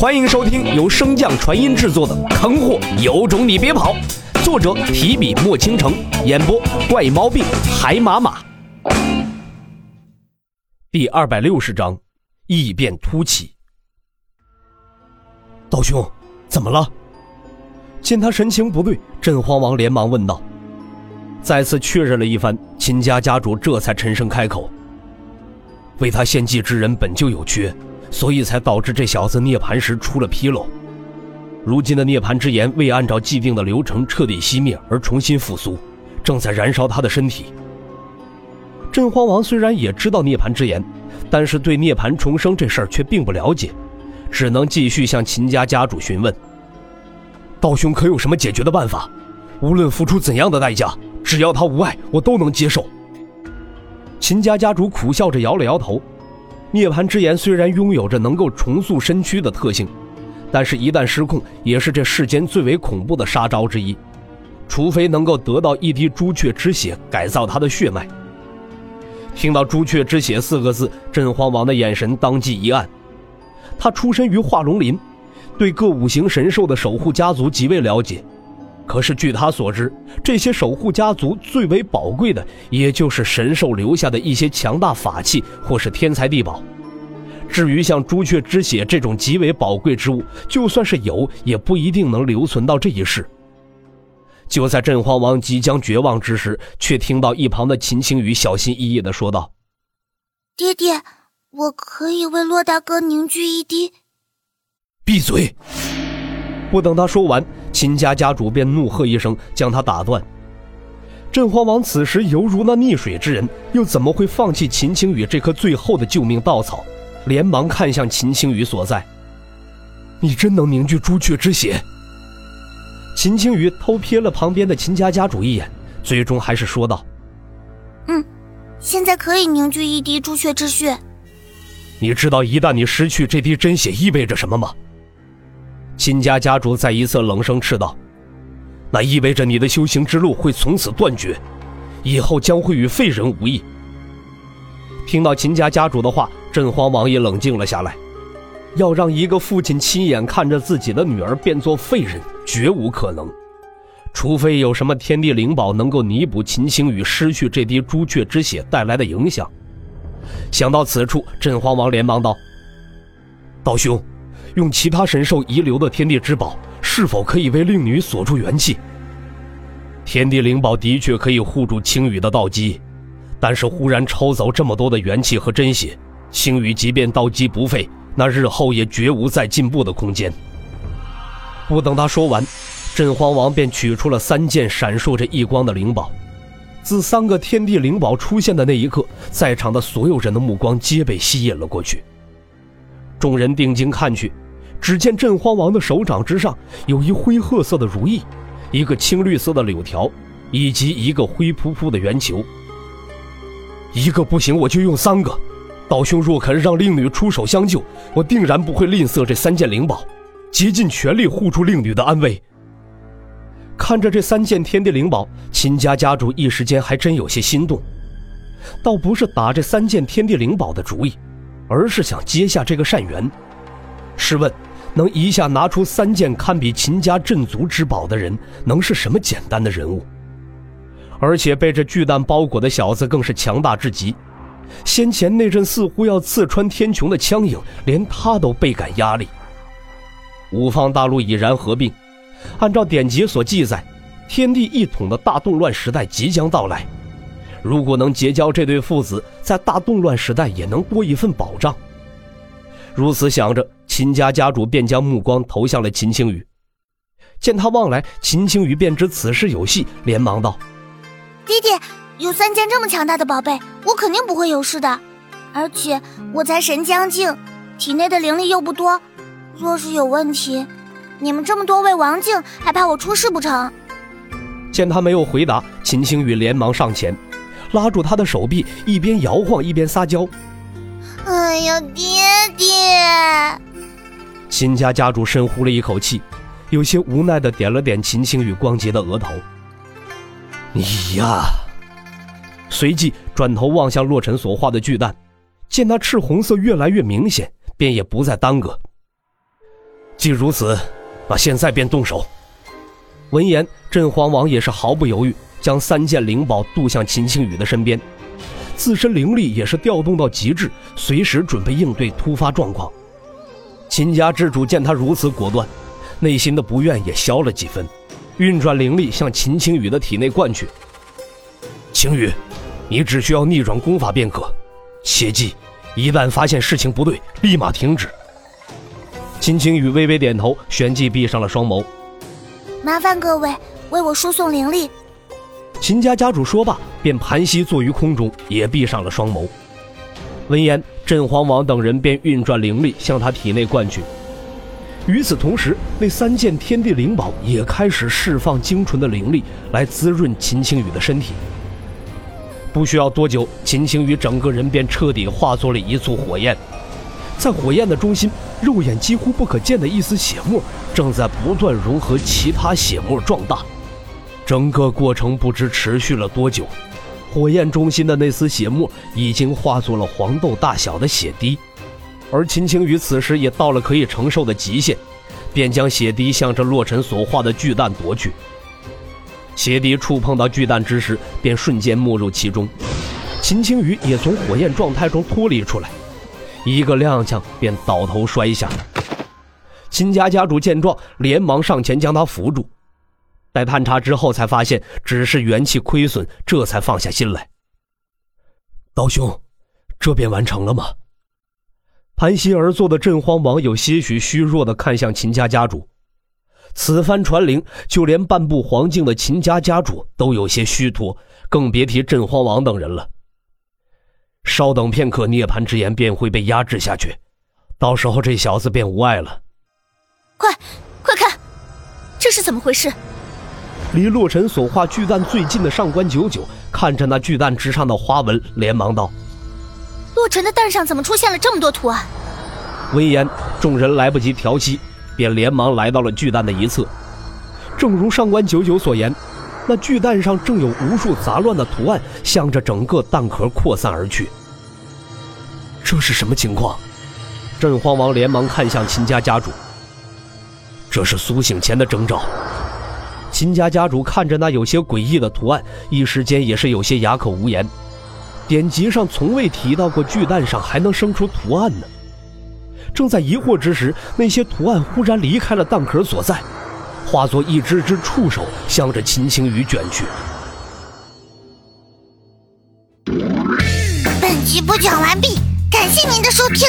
欢迎收听由升降传音制作的《坑货有种你别跑》，作者提笔墨倾城，演播怪猫病海马马。第二百六十章，异变突起。道兄，怎么了？见他神情不对，镇荒王连忙问道。再次确认了一番，秦家家主这才沉声开口：“为他献祭之人本就有缺。”所以才导致这小子涅槃时出了纰漏。如今的涅槃之炎未按照既定的流程彻底熄灭而重新复苏，正在燃烧他的身体。镇荒王虽然也知道涅槃之炎，但是对涅槃重生这事儿却并不了解，只能继续向秦家家主询问：“道兄可有什么解决的办法？无论付出怎样的代价，只要他无碍，我都能接受。”秦家家主苦笑着摇了摇头。涅槃之炎虽然拥有着能够重塑身躯的特性，但是，一旦失控，也是这世间最为恐怖的杀招之一。除非能够得到一滴朱雀之血，改造他的血脉。听到“朱雀之血”四个字，镇荒王的眼神当即一暗。他出身于化龙林，对各五行神兽的守护家族极为了解。可是，据他所知，这些守护家族最为宝贵的，也就是神兽留下的一些强大法器或是天才地宝。至于像朱雀之血这种极为宝贵之物，就算是有，也不一定能留存到这一世。就在镇荒王即将绝望之时，却听到一旁的秦青雨小心翼翼地说道：“爹爹，我可以为洛大哥凝聚一滴。”闭嘴！不等他说完。秦家家主便怒喝一声，将他打断。镇荒王此时犹如那溺水之人，又怎么会放弃秦青雨这颗最后的救命稻草？连忙看向秦青雨所在。你真能凝聚朱雀之血？秦青雨偷瞥了旁边的秦家家主一眼，最终还是说道：“嗯，现在可以凝聚一滴朱雀之血。你知道一旦你失去这滴真血意味着什么吗？”秦家家主在一侧冷声斥道：“那意味着你的修行之路会从此断绝，以后将会与废人无异。”听到秦家家主的话，镇荒王也冷静了下来。要让一个父亲亲眼看着自己的女儿变作废人，绝无可能，除非有什么天地灵宝能够弥补秦星宇失去这滴朱雀之血带来的影响。想到此处，镇荒王连忙道：“道兄。”用其他神兽遗留的天地之宝，是否可以为令女锁住元气？天地灵宝的确可以护住青羽的道基，但是忽然抽走这么多的元气和真血，青羽即便道基不废，那日后也绝无再进步的空间。不等他说完，镇荒王便取出了三件闪烁着异光的灵宝。自三个天地灵宝出现的那一刻，在场的所有人的目光皆被吸引了过去。众人定睛看去，只见镇荒王的手掌之上有一灰褐色的如意，一个青绿色的柳条，以及一个灰扑扑的圆球。一个不行，我就用三个。道兄若肯让令女出手相救，我定然不会吝啬这三件灵宝，竭尽全力护住令女的安危。看着这三件天地灵宝，秦家家主一时间还真有些心动，倒不是打这三件天地灵宝的主意。而是想接下这个善缘。试问，能一下拿出三件堪比秦家镇族之宝的人，能是什么简单的人物？而且被这巨蛋包裹的小子更是强大至极。先前那阵似乎要刺穿天穹的枪影，连他都倍感压力。五方大陆已然合并，按照典籍所记载，天地一统的大动乱时代即将到来。如果能结交这对父子，在大动乱时代也能多一份保障。如此想着，秦家家主便将目光投向了秦青雨。见他望来，秦青雨便知此事有戏，连忙道：“爹爹，有三件这么强大的宝贝，我肯定不会有事的。而且我才神将境，体内的灵力又不多，若是有问题，你们这么多位王境，还怕我出事不成？”见他没有回答，秦青雨连忙上前。拉住他的手臂，一边摇晃一边撒娇。哎呀，爹爹！秦家家主深呼了一口气，有些无奈的点了点秦青雨光洁的额头。你呀，随即转头望向洛尘所画的巨蛋，见那赤红色越来越明显，便也不再耽搁。既如此，那现在便动手。闻言，镇荒王也是毫不犹豫，将三件灵宝渡向秦青雨的身边，自身灵力也是调动到极致，随时准备应对突发状况。秦家之主见他如此果断，内心的不愿也消了几分，运转灵力向秦青宇的体内灌去。青雨，你只需要逆转功法便可，切记，一旦发现事情不对，立马停止。秦青雨微微点头，旋即闭上了双眸。麻烦各位为我输送灵力。秦家家主说罢，便盘膝坐于空中，也闭上了双眸。闻言，镇皇王等人便运转灵力向他体内灌去。与此同时，那三件天地灵宝也开始释放精纯的灵力来滋润秦青雨的身体。不需要多久，秦青雨整个人便彻底化作了一簇火焰。在火焰的中心，肉眼几乎不可见的一丝血沫正在不断融合其他血沫壮大。整个过程不知持续了多久，火焰中心的那丝血沫已经化作了黄豆大小的血滴，而秦青雨此时也到了可以承受的极限，便将血滴向着洛尘所化的巨蛋夺去。血滴触碰到巨蛋之时，便瞬间没入其中，秦青雨也从火焰状态中脱离出来。一个踉跄，便倒头摔下。秦家家主见状，连忙上前将他扶住。待探查之后，才发现只是元气亏损，这才放下心来。道兄，这便完成了吗？盘膝而坐的镇荒王有些许虚弱的看向秦家家主。此番传灵，就连半步黄境的秦家家主都有些虚脱，更别提镇荒王等人了。稍等片刻，涅槃之炎便会被压制下去，到时候这小子便无碍了。快，快看，这是怎么回事？离洛尘所画巨蛋最近的上官九九看着那巨蛋之上的花纹，连忙道：“洛尘的蛋上怎么出现了这么多图案？”闻言，众人来不及调息，便连忙来到了巨蛋的一侧。正如上官九九所言。那巨蛋上正有无数杂乱的图案，向着整个蛋壳扩散而去。这是什么情况？镇荒王连忙看向秦家家主。这是苏醒前的征兆。秦家家主看着那有些诡异的图案，一时间也是有些哑口无言。典籍上从未提到过巨蛋上还能生出图案呢。正在疑惑之时，那些图案忽然离开了蛋壳所在。化作一只只触手，向着秦青雨卷去。本集播讲完毕，感谢您的收听。